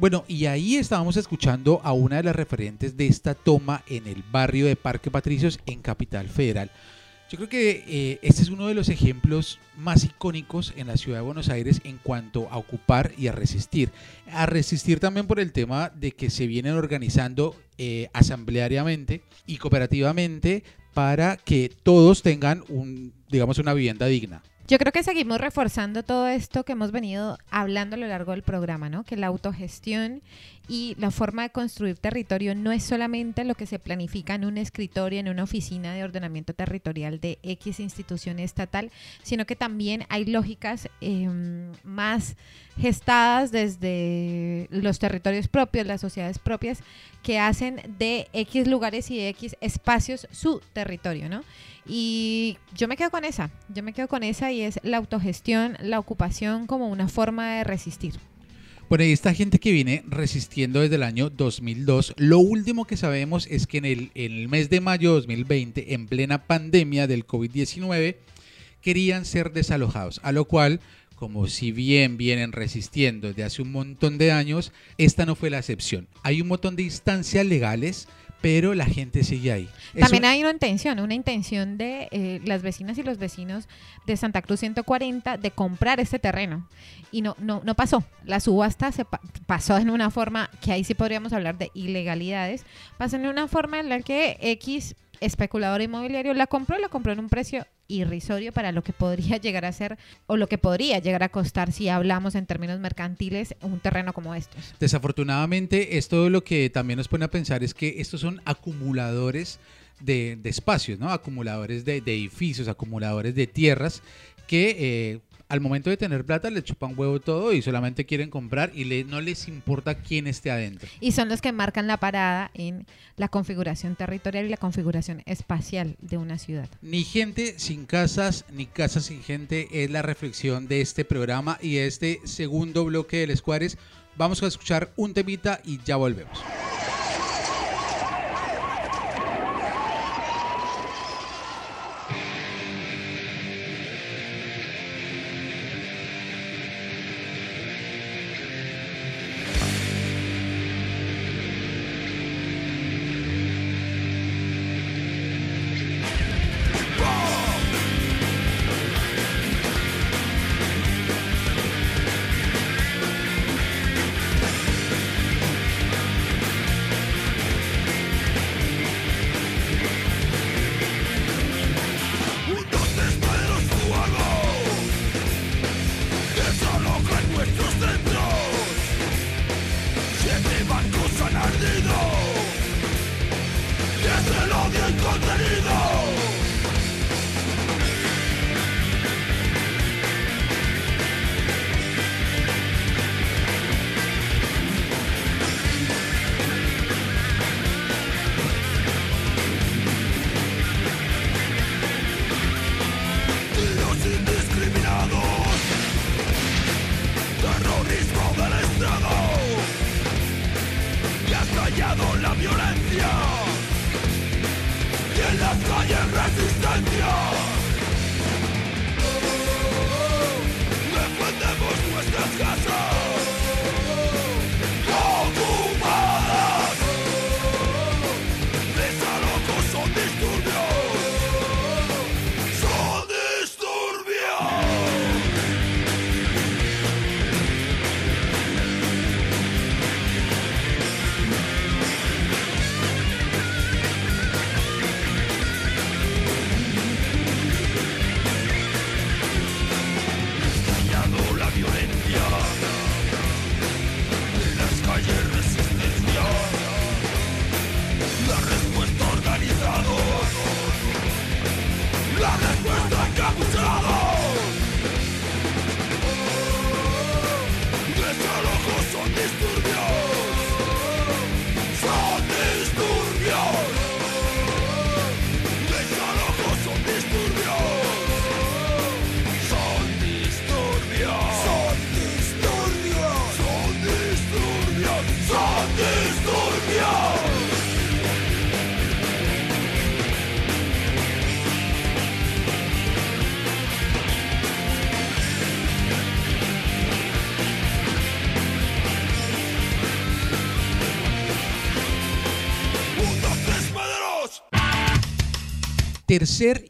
Bueno, y ahí estábamos escuchando a una de las referentes de esta toma en el barrio de Parque Patricios en Capital Federal. Yo creo que eh, este es uno de los ejemplos más icónicos en la ciudad de Buenos Aires en cuanto a ocupar y a resistir. A resistir también por el tema de que se vienen organizando eh, asambleariamente y cooperativamente para que todos tengan un, digamos, una vivienda digna. Yo creo que seguimos reforzando todo esto que hemos venido hablando a lo largo del programa, ¿no? Que la autogestión y la forma de construir territorio no es solamente lo que se planifica en un escritorio, en una oficina de ordenamiento territorial de X institución estatal, sino que también hay lógicas eh, más gestadas desde los territorios propios, las sociedades propias, que hacen de X lugares y de X espacios su territorio, ¿no? Y yo me quedo con esa, yo me quedo con esa y es la autogestión, la ocupación como una forma de resistir. Bueno, y esta gente que viene resistiendo desde el año 2002, lo último que sabemos es que en el, en el mes de mayo de 2020, en plena pandemia del COVID-19, querían ser desalojados, a lo cual como si bien vienen resistiendo desde hace un montón de años, esta no fue la excepción. Hay un montón de instancias legales, pero la gente sigue ahí. También Eso... hay una intención, una intención de eh, las vecinas y los vecinos de Santa Cruz 140 de comprar este terreno. Y no, no, no pasó. La subasta se pa pasó en una forma que ahí sí podríamos hablar de ilegalidades. Pasó en una forma en la que X especulador inmobiliario la compró, la compró en un precio irrisorio para lo que podría llegar a ser o lo que podría llegar a costar si hablamos en términos mercantiles un terreno como estos. Desafortunadamente, esto lo que también nos pone a pensar es que estos son acumuladores de, espacios, ¿no? Acumuladores de, de, edificios, acumuladores de tierras que eh, al momento de tener plata le chupan huevo todo y solamente quieren comprar y le, no les importa quién esté adentro. Y son los que marcan la parada en la configuración territorial y la configuración espacial de una ciudad. Ni gente sin casas, ni casas sin gente es la reflexión de este programa y de este segundo bloque del Escuares. Vamos a escuchar un temita y ya volvemos.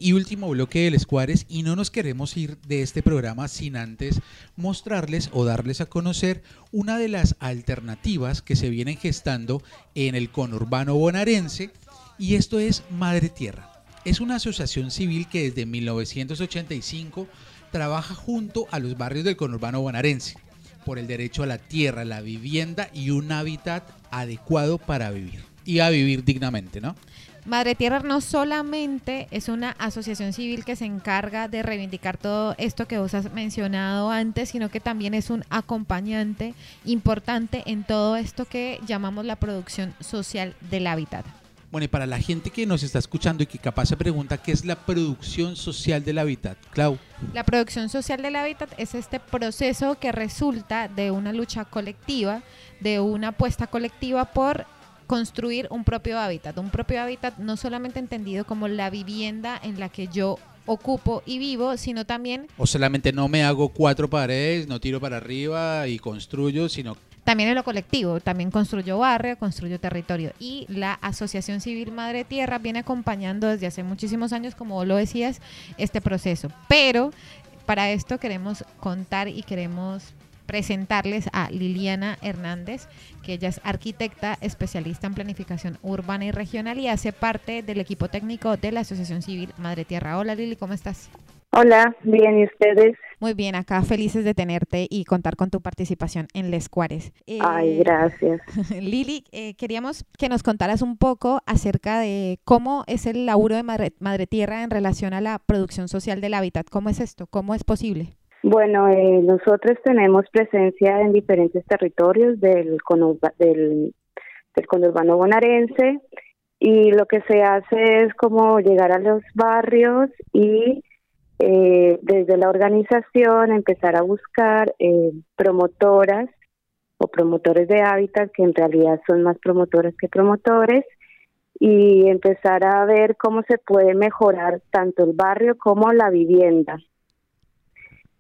Y último bloque del Escuares y no nos queremos ir de este programa sin antes mostrarles o darles a conocer una de las alternativas que se vienen gestando en el conurbano bonaerense y esto es Madre Tierra. Es una asociación civil que desde 1985 trabaja junto a los barrios del conurbano bonaerense por el derecho a la tierra, la vivienda y un hábitat adecuado para vivir y a vivir dignamente, ¿no? Madre Tierra no solamente es una asociación civil que se encarga de reivindicar todo esto que vos has mencionado antes, sino que también es un acompañante importante en todo esto que llamamos la producción social del hábitat. Bueno, y para la gente que nos está escuchando y que capaz se pregunta qué es la producción social del hábitat, Clau. La producción social del hábitat es este proceso que resulta de una lucha colectiva, de una apuesta colectiva por construir un propio hábitat, un propio hábitat no solamente entendido como la vivienda en la que yo ocupo y vivo, sino también... O solamente no me hago cuatro paredes, no tiro para arriba y construyo, sino... También en lo colectivo, también construyo barrio, construyo territorio. Y la Asociación Civil Madre Tierra viene acompañando desde hace muchísimos años, como lo decías, este proceso. Pero para esto queremos contar y queremos presentarles a Liliana Hernández, que ella es arquitecta especialista en planificación urbana y regional y hace parte del equipo técnico de la Asociación Civil Madre Tierra. Hola Lili, ¿cómo estás? Hola, bien, ¿y ustedes? Muy bien, acá felices de tenerte y contar con tu participación en Les Cuares. Eh, Ay, gracias. Lili, eh, queríamos que nos contaras un poco acerca de cómo es el laburo de Madre, Madre Tierra en relación a la producción social del hábitat. ¿Cómo es esto? ¿Cómo es posible? Bueno, eh, nosotros tenemos presencia en diferentes territorios del, conurba- del, del conurbano bonaerense y lo que se hace es como llegar a los barrios y eh, desde la organización empezar a buscar eh, promotoras o promotores de hábitat, que en realidad son más promotoras que promotores, y empezar a ver cómo se puede mejorar tanto el barrio como la vivienda.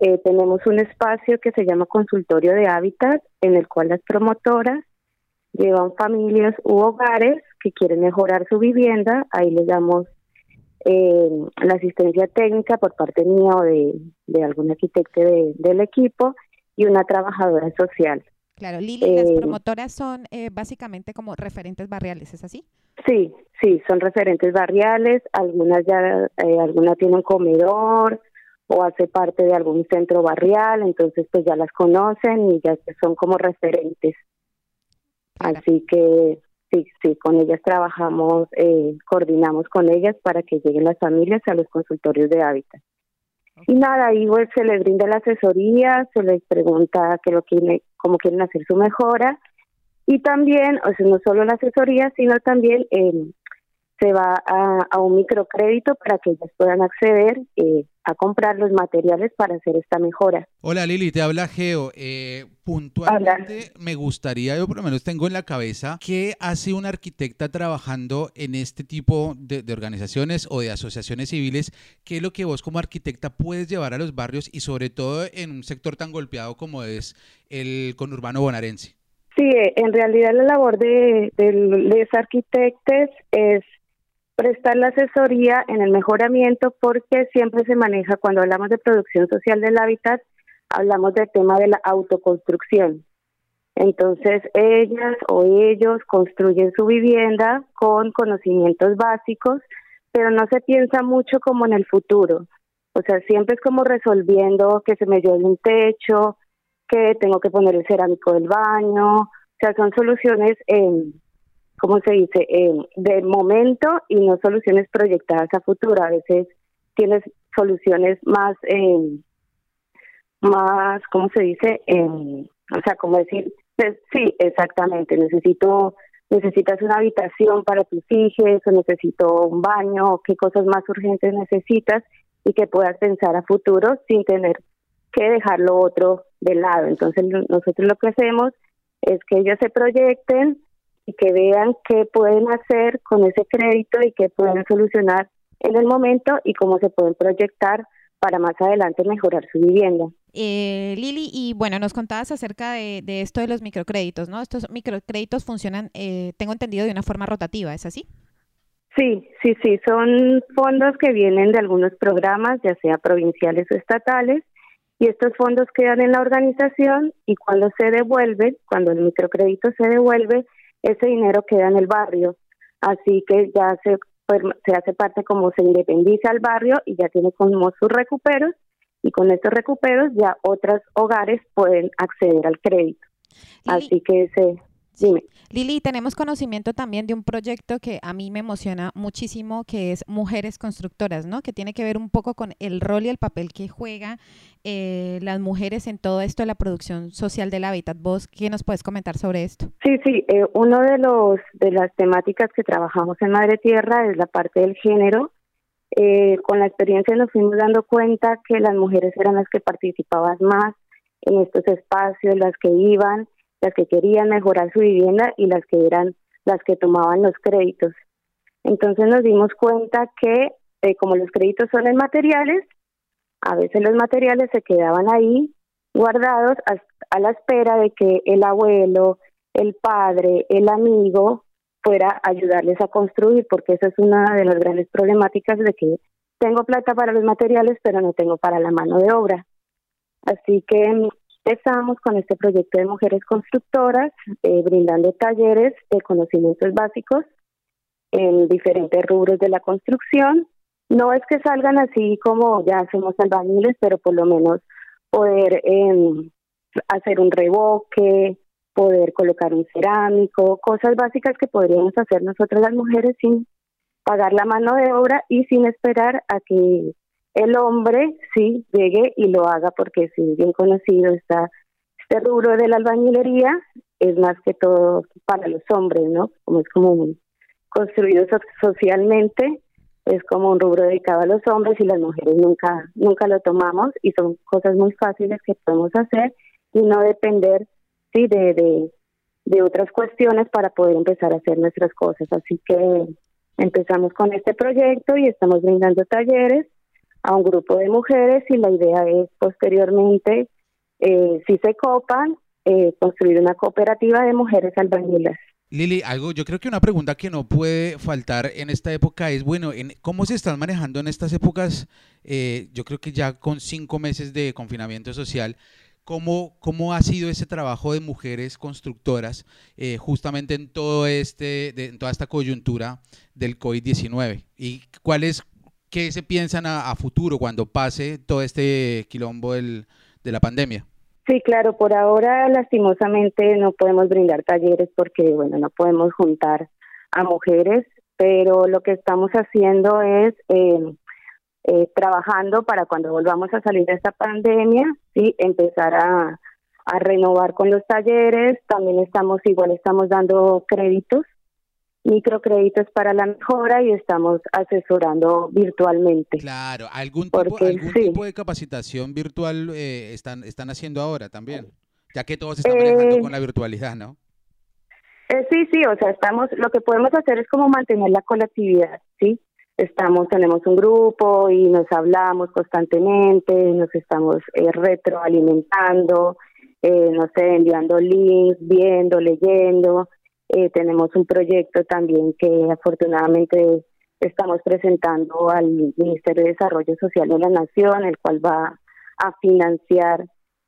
Eh, tenemos un espacio que se llama consultorio de hábitat, en el cual las promotoras llevan familias u hogares que quieren mejorar su vivienda. Ahí les damos eh, la asistencia técnica por parte mía o de, de algún arquitecto de- del equipo y una trabajadora social. Claro, Lili, las Eh, promotoras son eh, básicamente como referentes barriales, ¿es así? Sí, sí, son referentes barriales, algunas ya, eh, alguna tiene un comedor o hace parte de algún centro barrial, entonces pues ya las conocen y ya son como referentes. Así que sí, sí, con ellas trabajamos, eh, coordinamos con ellas para que lleguen las familias a los consultorios de hábitat. Y nada, ahí pues, se les brinda la asesoría, se les pregunta qué lo quieren, cómo quieren hacer su mejora y también, o sea, no solo la asesoría, sino también eh, se va a, a un microcrédito para que ellas puedan acceder eh, a comprar los materiales para hacer esta mejora. Hola Lili, te habla Geo. Eh, puntualmente me gustaría, yo por lo menos tengo en la cabeza, ¿qué hace una arquitecta trabajando en este tipo de, de organizaciones o de asociaciones civiles? ¿Qué es lo que vos como arquitecta puedes llevar a los barrios y sobre todo en un sector tan golpeado como es el conurbano bonaerense? Sí, en realidad la labor de, de los arquitectos es prestar la asesoría en el mejoramiento porque siempre se maneja cuando hablamos de producción social del hábitat, hablamos del tema de la autoconstrucción. Entonces ellas o ellos construyen su vivienda con conocimientos básicos, pero no se piensa mucho como en el futuro. O sea, siempre es como resolviendo que se me lleve un techo, que tengo que poner el cerámico del baño, o sea, son soluciones, en, ¿cómo se dice?, en, de momento y no soluciones proyectadas a futuro. A veces tienes soluciones más, eh, más, ¿cómo se dice?, en, o sea, como decir, pues, sí, exactamente, necesito, necesitas una habitación para tus hijos, o necesito un baño, qué cosas más urgentes necesitas y que puedas pensar a futuro sin tener que dejar lo otro de lado. Entonces nosotros lo que hacemos es que ellos se proyecten y que vean qué pueden hacer con ese crédito y qué pueden solucionar en el momento y cómo se pueden proyectar para más adelante mejorar su vivienda. Eh, Lili, y bueno, nos contabas acerca de, de esto de los microcréditos, ¿no? Estos microcréditos funcionan, eh, tengo entendido, de una forma rotativa, ¿es así? Sí, sí, sí, son fondos que vienen de algunos programas, ya sea provinciales o estatales, y estos fondos quedan en la organización y cuando se devuelve, cuando el microcrédito se devuelve, ese dinero queda en el barrio. Así que ya se, se hace parte como se independiza al barrio y ya tiene como sus recuperos y con estos recuperos ya otros hogares pueden acceder al crédito. Lili, Así que ese, dime. Lili, tenemos conocimiento también de un proyecto que a mí me emociona muchísimo, que es Mujeres Constructoras, ¿no? Que tiene que ver un poco con el rol y el papel que juega eh, las mujeres en todo esto de la producción social del hábitat. ¿Vos qué nos puedes comentar sobre esto? Sí, sí, eh, uno de los de las temáticas que trabajamos en Madre Tierra es la parte del género. Eh, con la experiencia nos fuimos dando cuenta que las mujeres eran las que participaban más en estos espacios, las que iban, las que querían mejorar su vivienda y las que eran las que tomaban los créditos. Entonces nos dimos cuenta que eh, como los créditos son en materiales, a veces los materiales se quedaban ahí guardados a, a la espera de que el abuelo, el padre, el amigo fuera a ayudarles a construir, porque esa es una de las grandes problemáticas de que tengo plata para los materiales, pero no tengo para la mano de obra. Así que empezamos con este proyecto de mujeres constructoras, eh, brindando talleres de conocimientos básicos en diferentes rubros de la construcción. No es que salgan así como ya somos albañiles, pero por lo menos poder eh, hacer un revoque, poder colocar un cerámico, cosas básicas que podríamos hacer nosotras las mujeres sin pagar la mano de obra y sin esperar a que el hombre sí llegue y lo haga porque si es bien conocido está este rubro de la albañilería es más que todo para los hombres, ¿no? Como es como construido so- socialmente, es como un rubro dedicado a los hombres y las mujeres nunca nunca lo tomamos y son cosas muy fáciles que podemos hacer y no depender sí de, de de otras cuestiones para poder empezar a hacer nuestras cosas. Así que empezamos con este proyecto y estamos brindando talleres a un grupo de mujeres y la idea es posteriormente, eh, si se copan, eh, construir una cooperativa de mujeres albañilas. Lili, algo, yo creo que una pregunta que no puede faltar en esta época es, bueno, en, ¿cómo se están manejando en estas épocas? Eh, yo creo que ya con cinco meses de confinamiento social, ¿cómo, cómo ha sido ese trabajo de mujeres constructoras eh, justamente en todo este, de- en toda esta coyuntura del COVID-19? ¿Y cuáles, qué se piensan a, futuro cuando pase todo este quilombo de la pandemia? Sí, claro, por ahora lastimosamente no podemos brindar talleres porque, bueno, no podemos juntar a mujeres, pero lo que estamos haciendo es eh, eh, trabajando para cuando volvamos a salir de esta pandemia, sí, empezar a, a renovar con los talleres. También estamos, igual estamos dando créditos, microcréditos para la mejora y estamos asesorando virtualmente. Claro, algún tipo, Porque algún sí. tipo de capacitación virtual eh, están, están haciendo ahora también, ya que todos están Eh, manejando con la virtualidad, ¿no? Eh, sí, sí, o sea, estamos, lo que podemos hacer es como mantener la colectividad, ¿sí? Estamos, tenemos un grupo y nos hablamos constantemente, nos estamos eh, retroalimentando, eh, no sé, enviando links, viendo, leyendo. Eh, tenemos un proyecto también que afortunadamente estamos presentando al Ministerio de Desarrollo Social de la Nación, el cual va a financiar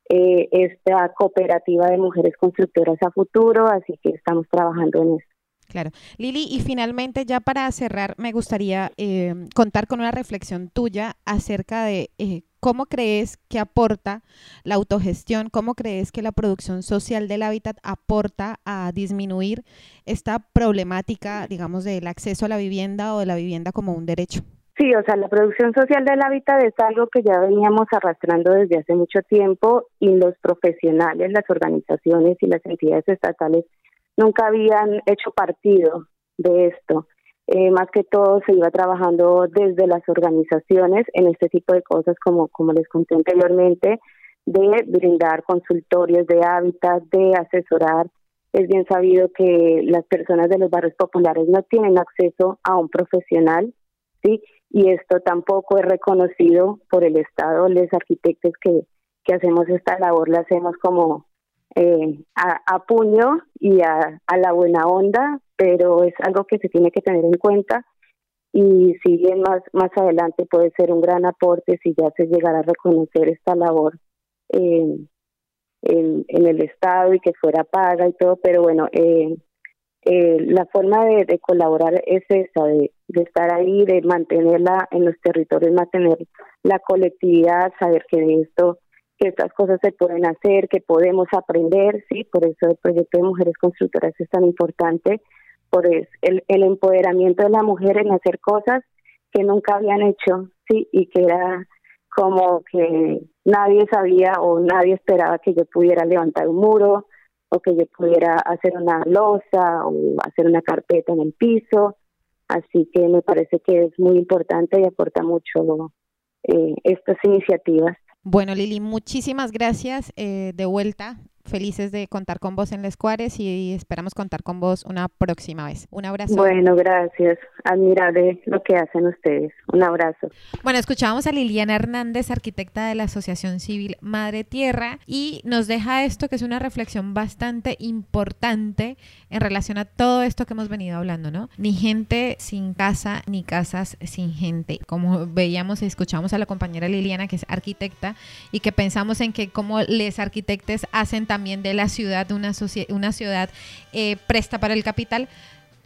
eh, esta cooperativa de mujeres constructoras a futuro, así que estamos trabajando en eso. Claro. Lili, y finalmente ya para cerrar, me gustaría eh, contar con una reflexión tuya acerca de eh, cómo crees que aporta la autogestión, cómo crees que la producción social del hábitat aporta a disminuir esta problemática, digamos, del acceso a la vivienda o de la vivienda como un derecho. Sí, o sea, la producción social del hábitat es algo que ya veníamos arrastrando desde hace mucho tiempo y los profesionales, las organizaciones y las entidades estatales nunca habían hecho partido de esto. Eh, más que todo se iba trabajando desde las organizaciones en este tipo de cosas, como, como les conté anteriormente, de brindar consultorios de hábitat, de asesorar. Es bien sabido que las personas de los barrios populares no tienen acceso a un profesional, ¿sí? Y esto tampoco es reconocido por el Estado. Los arquitectos que, que hacemos esta labor la hacemos como eh, a, a, puño y a, a, la buena onda, pero es algo que se tiene que tener en cuenta y si bien más, más adelante puede ser un gran aporte si ya se llegara a reconocer esta labor eh, en, en, el Estado y que fuera paga y todo, pero bueno, eh, eh, la forma de, colaborar es esa, de, de, estar ahí, de mantenerla en los territorios, mantener la colectividad, saber que de esto que estas cosas se pueden hacer, que podemos aprender, sí, por eso el proyecto de mujeres constructoras es tan importante, por el, el empoderamiento de la mujer en hacer cosas que nunca habían hecho, sí, y que era como que nadie sabía o nadie esperaba que yo pudiera levantar un muro o que yo pudiera hacer una losa o hacer una carpeta en el piso, así que me parece que es muy importante y aporta mucho eh, estas iniciativas. Bueno, Lili, muchísimas gracias eh, de vuelta. Felices de contar con vos en Les Cuares y esperamos contar con vos una próxima vez. Un abrazo. Bueno, gracias. Admirable lo que hacen ustedes. Un abrazo. Bueno, escuchábamos a Liliana Hernández, arquitecta de la Asociación Civil Madre Tierra, y nos deja esto que es una reflexión bastante importante en relación a todo esto que hemos venido hablando, ¿no? Ni gente sin casa, ni casas sin gente. Como veíamos y escuchamos a la compañera Liliana, que es arquitecta, y que pensamos en que como les arquitectes hacen también de la ciudad una, una ciudad eh, presta para el capital,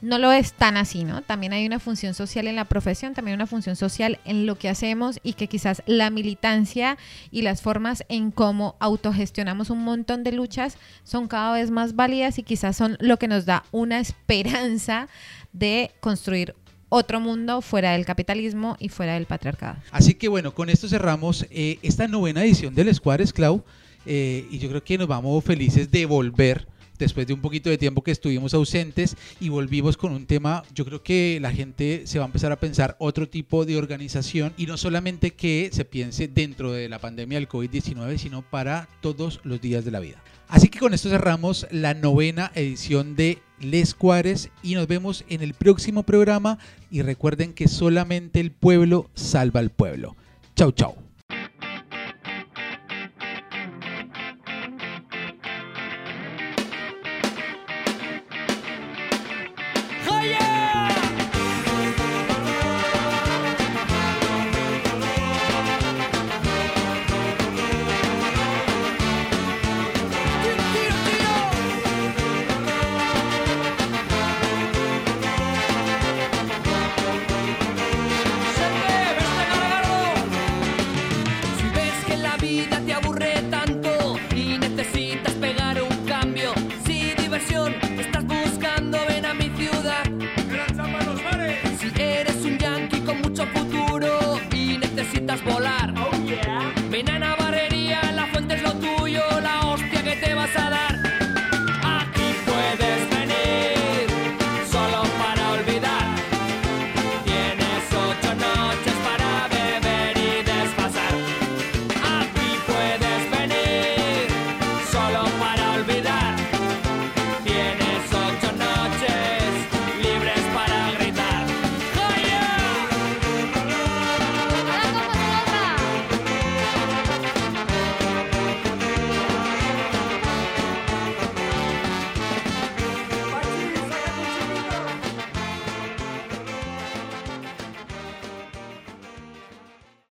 no lo es tan así, ¿no? También hay una función social en la profesión, también una función social en lo que hacemos y que quizás la militancia y las formas en cómo autogestionamos un montón de luchas son cada vez más válidas y quizás son lo que nos da una esperanza de construir otro mundo fuera del capitalismo y fuera del patriarcado. Así que bueno, con esto cerramos eh, esta novena edición del Squares Clau eh, y yo creo que nos vamos felices de volver después de un poquito de tiempo que estuvimos ausentes y volvimos con un tema, yo creo que la gente se va a empezar a pensar otro tipo de organización y no solamente que se piense dentro de la pandemia del COVID-19, sino para todos los días de la vida. Así que con esto cerramos la novena edición de Les Cuares y nos vemos en el próximo programa y recuerden que solamente el pueblo salva al pueblo. Chau, chau.